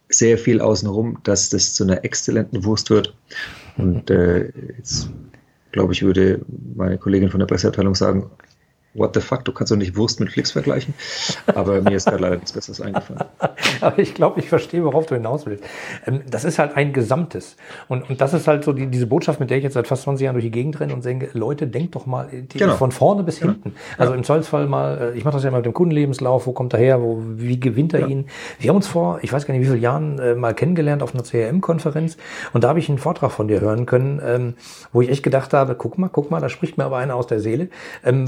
sehr viel außenrum, dass das zu einer exzellenten Wurst wird. Und jetzt, glaube ich, würde meine Kollegin von der Presseabteilung sagen, what the fuck, du kannst doch nicht Wurst mit Flix vergleichen. Aber mir ist gerade leider nichts Besseres eingefallen. Aber ich glaube, ich verstehe, worauf du hinaus willst. Ähm, das ist halt ein Gesamtes. Und, und das ist halt so die, diese Botschaft, mit der ich jetzt seit fast 20 Jahren durch die Gegend renne und denke, Leute, denkt doch mal genau. von vorne bis genau. hinten. Also ja. im Zweifelsfall mal, äh, ich mache das ja mal mit dem Kundenlebenslauf, wo kommt er her, wo, wie gewinnt er ja. ihn. Wir haben uns vor, ich weiß gar nicht wie viele Jahren, äh, mal kennengelernt auf einer CRM-Konferenz und da habe ich einen Vortrag von dir hören können, ähm, wo ich echt gedacht habe, guck mal, guck mal, da spricht mir aber einer aus der Seele, ähm,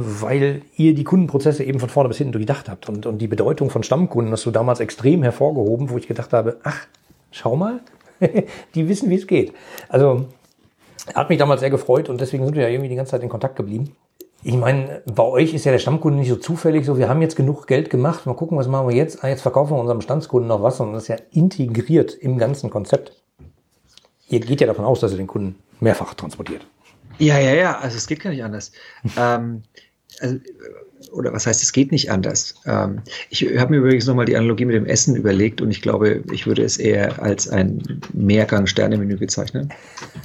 ihr die Kundenprozesse eben von vorne bis hinten durchdacht habt und, und die Bedeutung von Stammkunden hast du damals extrem hervorgehoben, wo ich gedacht habe, ach, schau mal, die wissen, wie es geht. Also hat mich damals sehr gefreut und deswegen sind wir ja irgendwie die ganze Zeit in Kontakt geblieben. Ich meine, bei euch ist ja der Stammkunde nicht so zufällig, so wir haben jetzt genug Geld gemacht, mal gucken, was machen wir jetzt. Ah, jetzt verkaufen wir unserem Bestandskunden noch was und das ist ja integriert im ganzen Konzept. Ihr geht ja davon aus, dass ihr den Kunden mehrfach transportiert. Ja, ja, ja, also es geht gar nicht anders. ähm, also, oder was heißt, es geht nicht anders. Ähm, ich habe mir übrigens nochmal die Analogie mit dem Essen überlegt und ich glaube, ich würde es eher als ein Mehrgang-Sterne-Menü bezeichnen,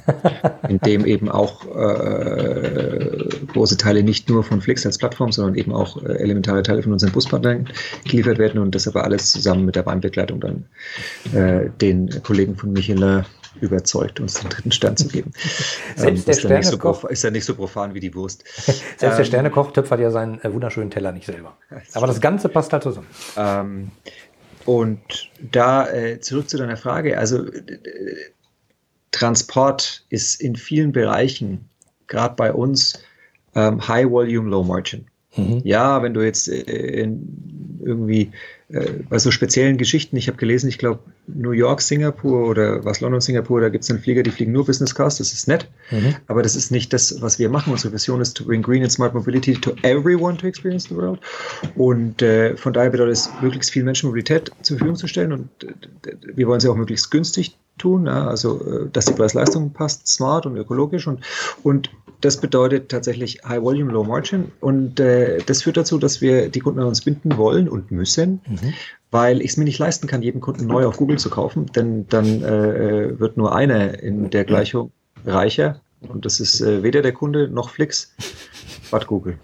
in dem eben auch äh, große Teile nicht nur von Flix als Plattform, sondern eben auch äh, elementare Teile von unseren Buspartnern geliefert werden und das aber alles zusammen mit der Weinbegleitung dann äh, den Kollegen von Michelin überzeugt, uns den dritten Stern zu geben. Selbst ähm, der Sternekoch so ist ja nicht so profan wie die Wurst. Selbst ähm, der Sternekoch töpfert ja seinen äh, wunderschönen Teller nicht selber. Aber das Ganze passt halt zusammen. Ähm, und da äh, zurück zu deiner Frage. Also Transport ist in vielen Bereichen, gerade bei uns, ähm, High Volume, Low Margin. Mhm. Ja, wenn du jetzt äh, irgendwie äh, bei so speziellen Geschichten, ich habe gelesen, ich glaube New York, Singapur oder was London, Singapur, da gibt es einen Flieger, die fliegen nur Business Class, das ist nett, mhm. aber das ist nicht das, was wir machen. Unsere Vision ist to bring green and smart mobility to everyone to experience the world. Und äh, von daher bedeutet es, möglichst viel Menschenmobilität zur Verfügung zu stellen und äh, wir wollen sie auch möglichst günstig tun, also äh, dass die Preis-Leistung passt, smart und ökologisch und, und das bedeutet tatsächlich High Volume, Low Margin und äh, das führt dazu, dass wir die Kunden an uns binden wollen und müssen, mhm. weil ich es mir nicht leisten kann, jeden Kunden neu auf Google zu kaufen, denn dann äh, wird nur einer in der Gleichung reicher und das ist äh, weder der Kunde noch Flix, but Google.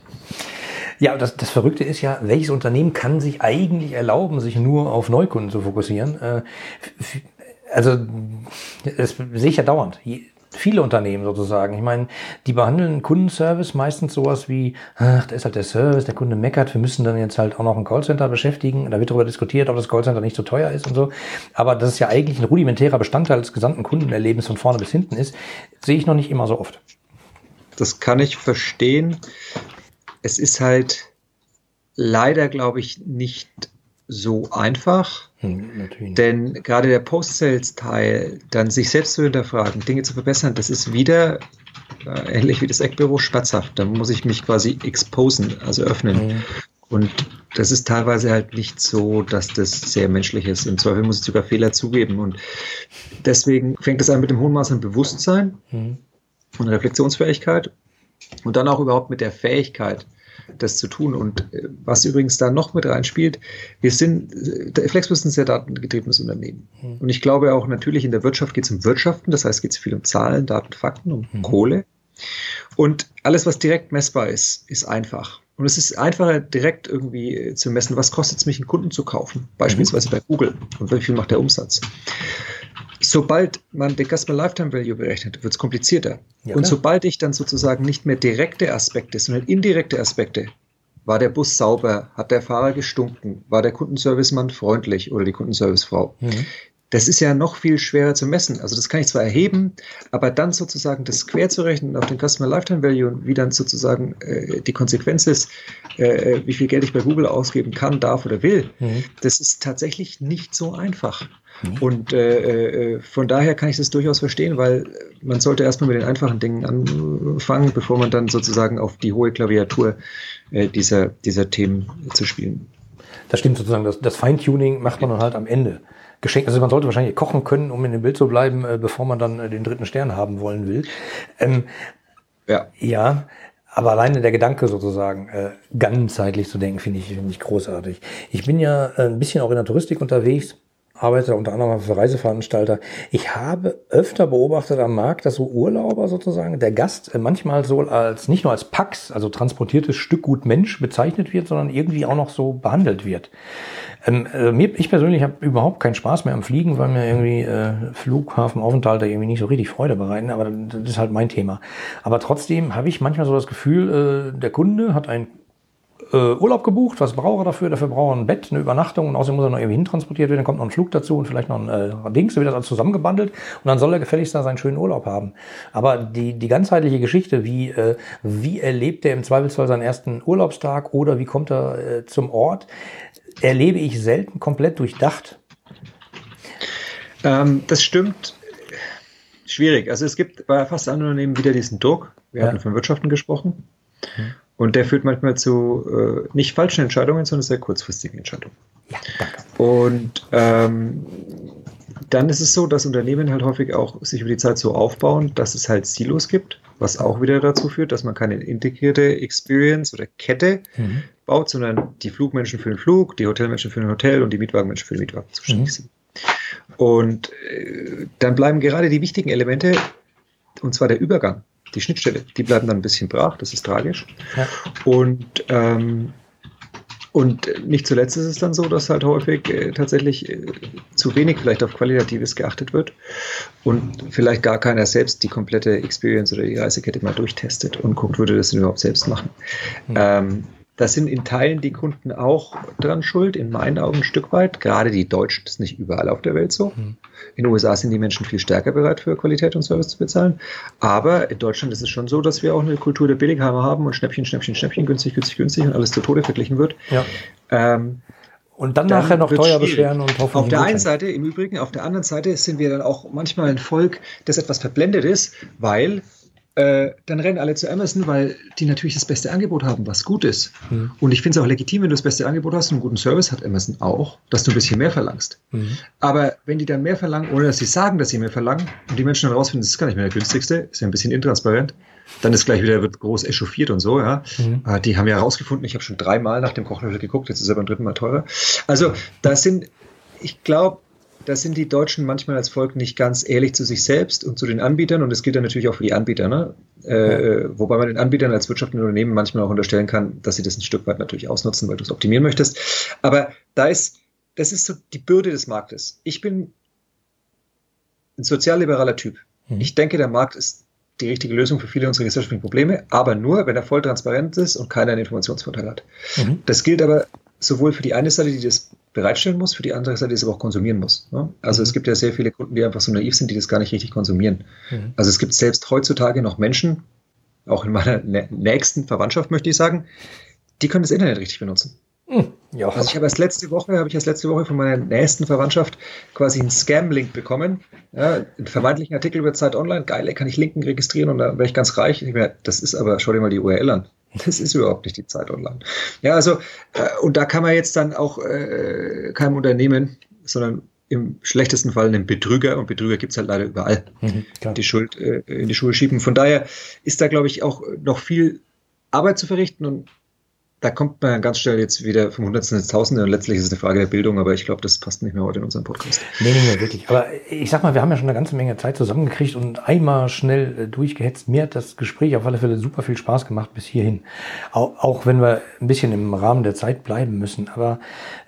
Ja, das, das Verrückte ist ja, welches Unternehmen kann sich eigentlich erlauben, sich nur auf Neukunden zu fokussieren? Äh, also, das sehe ich ja dauernd. Viele Unternehmen sozusagen. Ich meine, die behandeln Kundenservice meistens sowas wie, ach, da ist halt der Service, der Kunde meckert, wir müssen dann jetzt halt auch noch ein Callcenter beschäftigen. Da wird darüber diskutiert, ob das Callcenter nicht so teuer ist und so. Aber das ist ja eigentlich ein rudimentärer Bestandteil des gesamten Kundenerlebens von vorne bis hinten ist, sehe ich noch nicht immer so oft. Das kann ich verstehen es ist halt leider, glaube ich, nicht so einfach. Hm, denn gerade der Post-Sales-Teil, dann sich selbst zu hinterfragen, Dinge zu verbessern, das ist wieder äh, ähnlich wie das Eckbüro schmerzhaft. Da muss ich mich quasi exposen, also öffnen. Mhm. Und das ist teilweise halt nicht so, dass das sehr menschlich ist. Im Zweifel muss ich sogar Fehler zugeben. Und deswegen fängt es an mit dem hohen Maß an Bewusstsein mhm. und Reflexionsfähigkeit und dann auch überhaupt mit der Fähigkeit, das zu tun. Und äh, was übrigens da noch mit reinspielt, wir sind, äh, Flexbus ist ein sehr datengetriebenes Unternehmen. Mhm. Und ich glaube auch natürlich in der Wirtschaft geht es um Wirtschaften, das heißt geht es viel um Zahlen, Daten, Fakten, um mhm. Kohle. Und alles, was direkt messbar ist, ist einfach. Und es ist einfacher, direkt irgendwie äh, zu messen, was kostet es mich, einen Kunden zu kaufen, beispielsweise mhm. bei Google und wie viel macht der Umsatz. Sobald man den Customer Lifetime Value berechnet, wird es komplizierter. Ja, und sobald ich dann sozusagen nicht mehr direkte Aspekte, sondern indirekte Aspekte, war der Bus sauber, hat der Fahrer gestunken, war der Kundenservicemann freundlich oder die Kundenservicefrau, mhm das ist ja noch viel schwerer zu messen. Also das kann ich zwar erheben, aber dann sozusagen das quer zu rechnen auf den Customer Lifetime Value und wie dann sozusagen äh, die Konsequenz ist, äh, wie viel Geld ich bei Google ausgeben kann, darf oder will, mhm. das ist tatsächlich nicht so einfach. Mhm. Und äh, äh von daher kann ich das durchaus verstehen, weil man sollte erstmal mit den einfachen Dingen anfangen, bevor man dann sozusagen auf die hohe Klaviatur äh, dieser, dieser Themen zu spielen. Das stimmt sozusagen, das, das Feintuning macht man dann halt am Ende. Geschenk. Also man sollte wahrscheinlich kochen können, um in dem Bild zu bleiben, äh, bevor man dann äh, den dritten Stern haben wollen will. Ähm, ja. Ja. Aber alleine der Gedanke sozusagen, äh, ganzheitlich zu denken, finde ich, finde ich großartig. Ich bin ja äh, ein bisschen auch in der Touristik unterwegs arbeite unter anderem für Reiseveranstalter. Ich habe öfter beobachtet am Markt, dass so Urlauber sozusagen, der Gast äh, manchmal so als, nicht nur als Pax, also transportiertes Stück gut Mensch bezeichnet wird, sondern irgendwie auch noch so behandelt wird. Ähm, äh, mir, ich persönlich habe überhaupt keinen Spaß mehr am Fliegen, weil mir irgendwie äh, Flughafenaufenthalte irgendwie nicht so richtig Freude bereiten, aber das ist halt mein Thema. Aber trotzdem habe ich manchmal so das Gefühl, äh, der Kunde hat ein äh, Urlaub gebucht, was braucht er dafür? Dafür braucht er ein Bett, eine Übernachtung und außerdem muss er noch irgendwie hintransportiert werden, dann kommt noch ein Flug dazu und vielleicht noch ein äh, Dings, so wird das alles zusammengebandelt und dann soll er gefälligst da seinen schönen Urlaub haben. Aber die, die ganzheitliche Geschichte, wie, äh, wie erlebt er im Zweifelsfall seinen ersten Urlaubstag oder wie kommt er äh, zum Ort, erlebe ich selten komplett durchdacht. Ähm, das stimmt. Schwierig. Also es gibt bei fast allen Unternehmen wieder diesen Druck. Wir ja. hatten von Wirtschaften gesprochen. Mhm. Und der führt manchmal zu äh, nicht falschen Entscheidungen, sondern sehr kurzfristigen Entscheidungen. Ja, danke. Und ähm, dann ist es so, dass Unternehmen halt häufig auch sich über die Zeit so aufbauen, dass es halt Silos gibt, was auch wieder dazu führt, dass man keine integrierte Experience oder Kette mhm. baut, sondern die Flugmenschen für den Flug, die Hotelmenschen für den Hotel und die Mietwagenmenschen für den Mietwagen zuständig mhm. sind. Und äh, dann bleiben gerade die wichtigen Elemente, und zwar der Übergang die Schnittstelle, die bleiben dann ein bisschen brach, das ist tragisch. Ja. Und, ähm, und nicht zuletzt ist es dann so, dass halt häufig äh, tatsächlich äh, zu wenig vielleicht auf Qualitatives geachtet wird und vielleicht gar keiner selbst die komplette Experience oder die Reisekette mal durchtestet und guckt, würde das denn überhaupt selbst machen. Mhm. Ähm, da sind in Teilen die Kunden auch dran schuld, in meinen Augen ein Stück weit. Gerade die Deutschen, das ist nicht überall auf der Welt so. Mhm. In den USA sind die Menschen viel stärker bereit, für Qualität und Service zu bezahlen. Aber in Deutschland ist es schon so, dass wir auch eine Kultur der Billigheimer haben und Schnäppchen, Schnäppchen, Schnäppchen, günstig, günstig, günstig und alles zu Tode verglichen wird. Ja. Ähm, und dann, dann nachher noch teuer schwierig. beschweren und hoffen. Auf der einen Seite, im Übrigen, auf der anderen Seite sind wir dann auch manchmal ein Volk, das etwas verblendet ist, weil äh, dann rennen alle zu Amazon, weil die natürlich das beste Angebot haben, was gut ist. Mhm. Und ich finde es auch legitim, wenn du das beste Angebot hast und einen guten Service hat Amazon auch, dass du ein bisschen mehr verlangst. Mhm. Aber wenn die dann mehr verlangen, oder dass sie sagen, dass sie mehr verlangen, und die Menschen dann rausfinden, das ist gar nicht mehr der günstigste, ist ja ein bisschen intransparent, dann ist gleich wieder wird groß echauffiert und so, ja. Mhm. Äh, die haben ja herausgefunden, ich habe schon dreimal nach dem Kochlöffel geguckt, jetzt ist er beim dritten Mal teurer. Also, das sind, ich glaube, da sind die Deutschen manchmal als Volk nicht ganz ehrlich zu sich selbst und zu den Anbietern und das gilt dann natürlich auch für die Anbieter, ne? Äh, wobei man den Anbietern als Wirtschaft und Unternehmen manchmal auch unterstellen kann, dass sie das ein Stück weit natürlich ausnutzen, weil du es optimieren möchtest. Aber da ist, das ist so die Bürde des Marktes. Ich bin ein sozialliberaler Typ. Mhm. Ich denke, der Markt ist die richtige Lösung für viele unserer gesellschaftlichen Probleme, aber nur, wenn er voll transparent ist und keiner einen Informationsvorteil hat. Mhm. Das gilt aber sowohl für die eine Seite, die das bereitstellen muss, für die andere Seite, die es aber auch konsumieren muss. Ne? Also mhm. es gibt ja sehr viele Kunden, die einfach so naiv sind, die das gar nicht richtig konsumieren. Mhm. Also es gibt selbst heutzutage noch Menschen, auch in meiner nächsten Verwandtschaft möchte ich sagen, die können das Internet richtig benutzen. Mhm. Ja. Also ich habe erst letzte Woche, habe ich erst letzte Woche von meiner nächsten Verwandtschaft quasi einen Scam-Link bekommen. Ja, einen vermeintlichen Artikel über Zeit Online. Geil, kann ich linken registrieren und dann wäre ich ganz reich. Ich mir, das ist aber, schau dir mal die URL an. Das ist überhaupt nicht die Zeit online. Ja, also, äh, und da kann man jetzt dann auch äh, keinem Unternehmen, sondern im schlechtesten Fall einen Betrüger, und Betrüger gibt es halt leider überall, mhm, die Schuld äh, in die Schuhe schieben. Von daher ist da, glaube ich, auch noch viel Arbeit zu verrichten und da kommt man ganz schnell jetzt wieder vom Hundertsten ins Tausende und letztlich ist es eine Frage der Bildung, aber ich glaube, das passt nicht mehr heute in unserem Podcast. Nee, nee, nee, wirklich. Aber ich sag mal, wir haben ja schon eine ganze Menge Zeit zusammengekriegt und einmal schnell äh, durchgehetzt. Mir hat das Gespräch auf alle Fälle super viel Spaß gemacht bis hierhin. Auch, auch wenn wir ein bisschen im Rahmen der Zeit bleiben müssen. Aber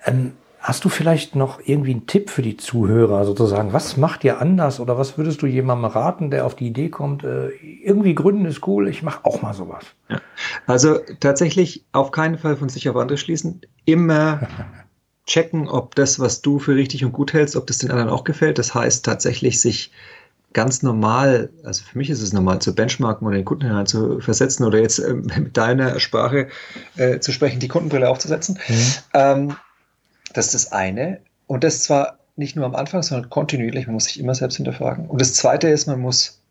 ähm, Hast du vielleicht noch irgendwie einen Tipp für die Zuhörer sozusagen? Was macht ihr anders oder was würdest du jemandem raten, der auf die Idee kommt, äh, irgendwie gründen ist cool, ich mache auch mal sowas? Ja. Also tatsächlich auf keinen Fall von sich auf andere schließen. Immer checken, ob das, was du für richtig und gut hältst, ob das den anderen auch gefällt. Das heißt tatsächlich sich ganz normal, also für mich ist es normal, zu benchmarken oder den Kunden hinein zu versetzen oder jetzt äh, mit deiner Sprache äh, zu sprechen, die Kundenbrille aufzusetzen. Mhm. Ähm, das ist das eine. Und das zwar nicht nur am Anfang, sondern kontinuierlich. Man muss sich immer selbst hinterfragen. Und das zweite ist, man muss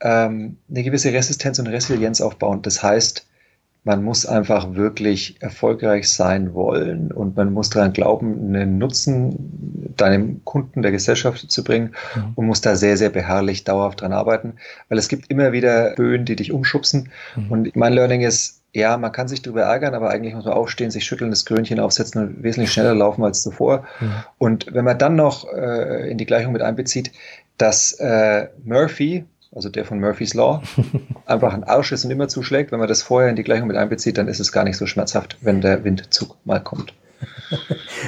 ähm, eine gewisse Resistenz und Resilienz aufbauen. Das heißt, man muss einfach wirklich erfolgreich sein wollen und man muss daran glauben, einen Nutzen deinem Kunden, der Gesellschaft zu bringen mhm. und muss da sehr, sehr beharrlich dauerhaft dran arbeiten, weil es gibt immer wieder Böen, die dich umschubsen. Mhm. Und mein Learning ist, ja, man kann sich darüber ärgern, aber eigentlich muss man aufstehen, sich schütteln, das Krönchen aufsetzen und wesentlich schneller laufen als zuvor. Mhm. Und wenn man dann noch äh, in die Gleichung mit einbezieht, dass äh, Murphy, also der von Murphy's Law, einfach ein Arsch ist und immer zuschlägt, wenn man das vorher in die Gleichung mit einbezieht, dann ist es gar nicht so schmerzhaft, wenn der Windzug mal kommt.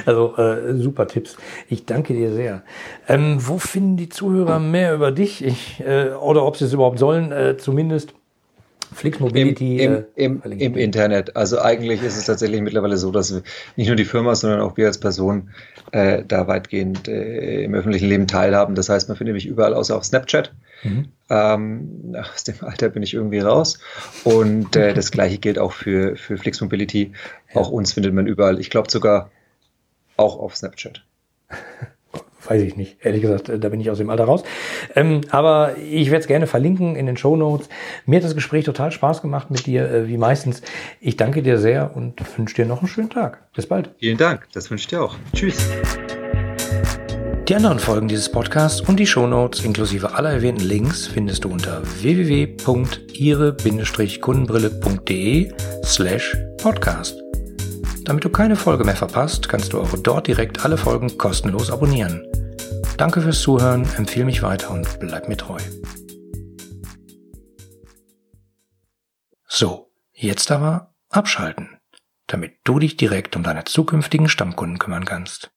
Also äh, super Tipps. Ich danke dir sehr. Ähm, wo finden die Zuhörer mehr über dich? Ich, äh, oder ob sie es überhaupt sollen, äh, zumindest Flix Mobility. Im, im, äh, im Internet. Also eigentlich ist es tatsächlich mittlerweile so, dass nicht nur die Firma, sondern auch wir als Person äh, da weitgehend äh, im öffentlichen Leben teilhaben. Das heißt, man findet mich überall außer auf Snapchat. Mhm. Ähm, aus dem Alter bin ich irgendwie raus. Und äh, das gleiche gilt auch für, für Flix Mobility. Auch uns findet man überall. Ich glaube sogar auch auf Snapchat. weiß ich nicht. Ehrlich gesagt, äh, da bin ich aus dem Alter raus. Ähm, aber ich werde es gerne verlinken in den Show Notes. Mir hat das Gespräch total Spaß gemacht mit dir, äh, wie meistens. Ich danke dir sehr und wünsche dir noch einen schönen Tag. Bis bald. Vielen Dank. Das wünsche ich dir auch. Tschüss. Die anderen Folgen dieses Podcasts und die Show Notes inklusive aller erwähnten Links findest du unter www.ihre-kundenbrille.de slash podcast. Damit du keine Folge mehr verpasst, kannst du auch dort direkt alle Folgen kostenlos abonnieren. Danke fürs Zuhören, empfehle mich weiter und bleib mir treu. So, jetzt aber abschalten, damit du dich direkt um deine zukünftigen Stammkunden kümmern kannst.